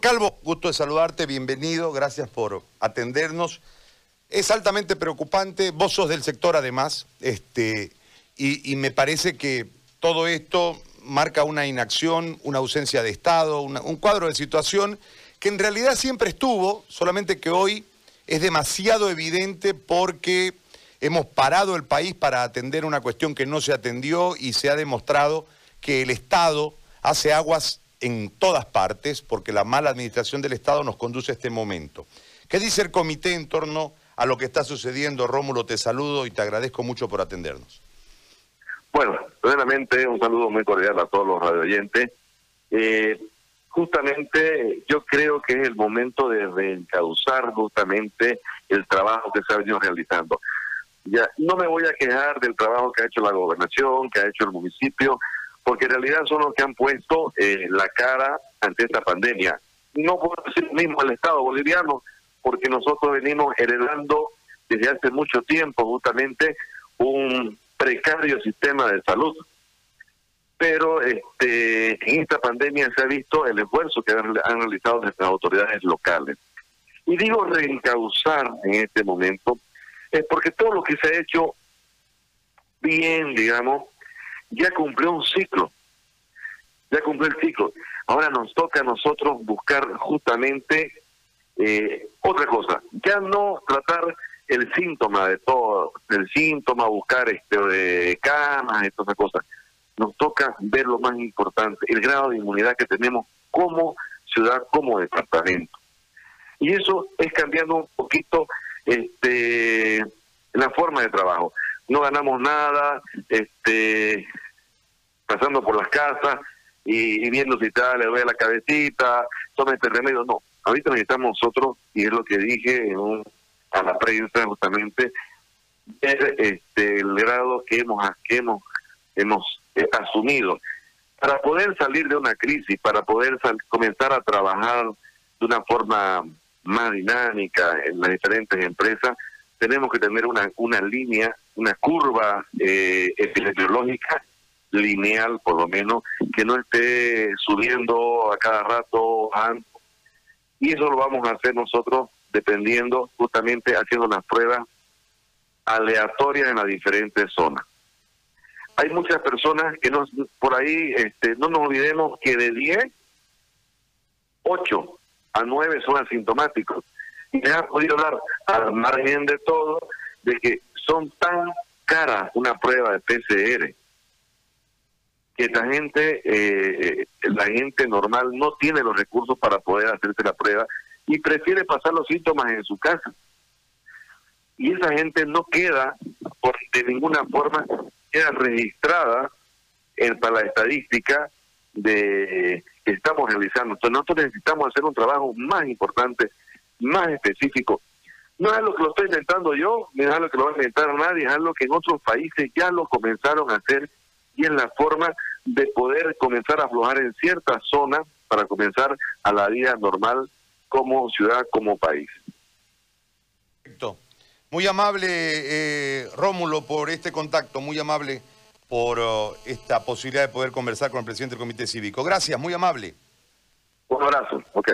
Calvo, gusto de saludarte, bienvenido, gracias por atendernos. Es altamente preocupante, vos sos del sector además, este, y, me parece que todo esto marca una inacción, una ausencia de Estado, un cuadro de situación que en realidad siempre estuvo, solamente que hoy es demasiado evidente porque hemos parado el país para atender una cuestión que no se atendió y se ha demostrado que el Estado hace aguas en todas partes porque la mala administración del Estado nos conduce a este momento. ¿Qué dice el comité en torno a lo que está sucediendo? Rómulo, te saludo y te agradezco mucho por atendernos. Bueno, primeramente un saludo muy cordial a todos los radioyentes. Eh, justamente yo creo que es el momento de reencauzar justamente el trabajo que se ha venido realizando. Ya, no me voy a quejar del trabajo que ha hecho la gobernación, que ha hecho el municipio, porque en realidad son los que han puesto eh, la cara ante esta pandemia. No puedo decir mismo el Estado boliviano, porque nosotros venimos heredando desde hace mucho tiempo justamente un precario sistema de salud. Pero este, en esta pandemia se ha visto el esfuerzo que han, realizado nuestras autoridades locales. Y digo reencauzar en este momento, es porque todo lo que se ha hecho bien, digamos, ya cumplió un ciclo, ya cumplió el ciclo. Ahora nos toca a nosotros buscar justamente eh, otra cosa, ya no tratar el síntoma de todo, el síntoma, buscar este camas y todas esas cosas. Nos toca ver lo más importante, el grado de inmunidad que tenemos como ciudad, como departamento. Y eso es cambiando un poquito este la forma de trabajo no ganamos nada, este, pasando por las casas y, viendo si tal, le duele la cabecita, toma este remedio. No, ahorita necesitamos nosotros, y es lo que dije a la prensa justamente, ver este, el grado que hemos, que hemos, eh, asumido. Para poder salir de una crisis, para poder comenzar a trabajar de una forma más dinámica en las diferentes empresas, tenemos que tener una, una línea, una curva eh, epidemiológica lineal, por lo menos, que no esté subiendo a cada rato. Y eso lo vamos a hacer nosotros dependiendo, justamente haciendo las pruebas aleatorias en las diferentes zonas. Hay muchas personas que no, por ahí, este, no nos olvidemos que de 10, 8 a 9 son asintomáticos y ha podido dar, al margen de todo, de que son tan caras una prueba de PCR que la gente, eh, la gente normal no tiene los recursos para poder hacerse la prueba y prefiere pasar los síntomas en su casa. Y esa gente no queda, por, de ninguna forma, queda registrada en, para la estadística de que estamos realizando. Entonces nosotros necesitamos hacer un trabajo más importante más específico. No es lo que lo estoy inventando yo, ni es algo que lo va a inventar nadie, es algo que en otros países ya lo comenzaron a hacer y es la forma de poder comenzar a aflojar en ciertas zonas para comenzar a la vida normal como ciudad, como país. Perfecto. Muy amable, eh, Rómulo, por este contacto, muy amable por oh, esta posibilidad de poder conversar con el presidente del Comité Cívico. Gracias, muy amable. Un abrazo, ok.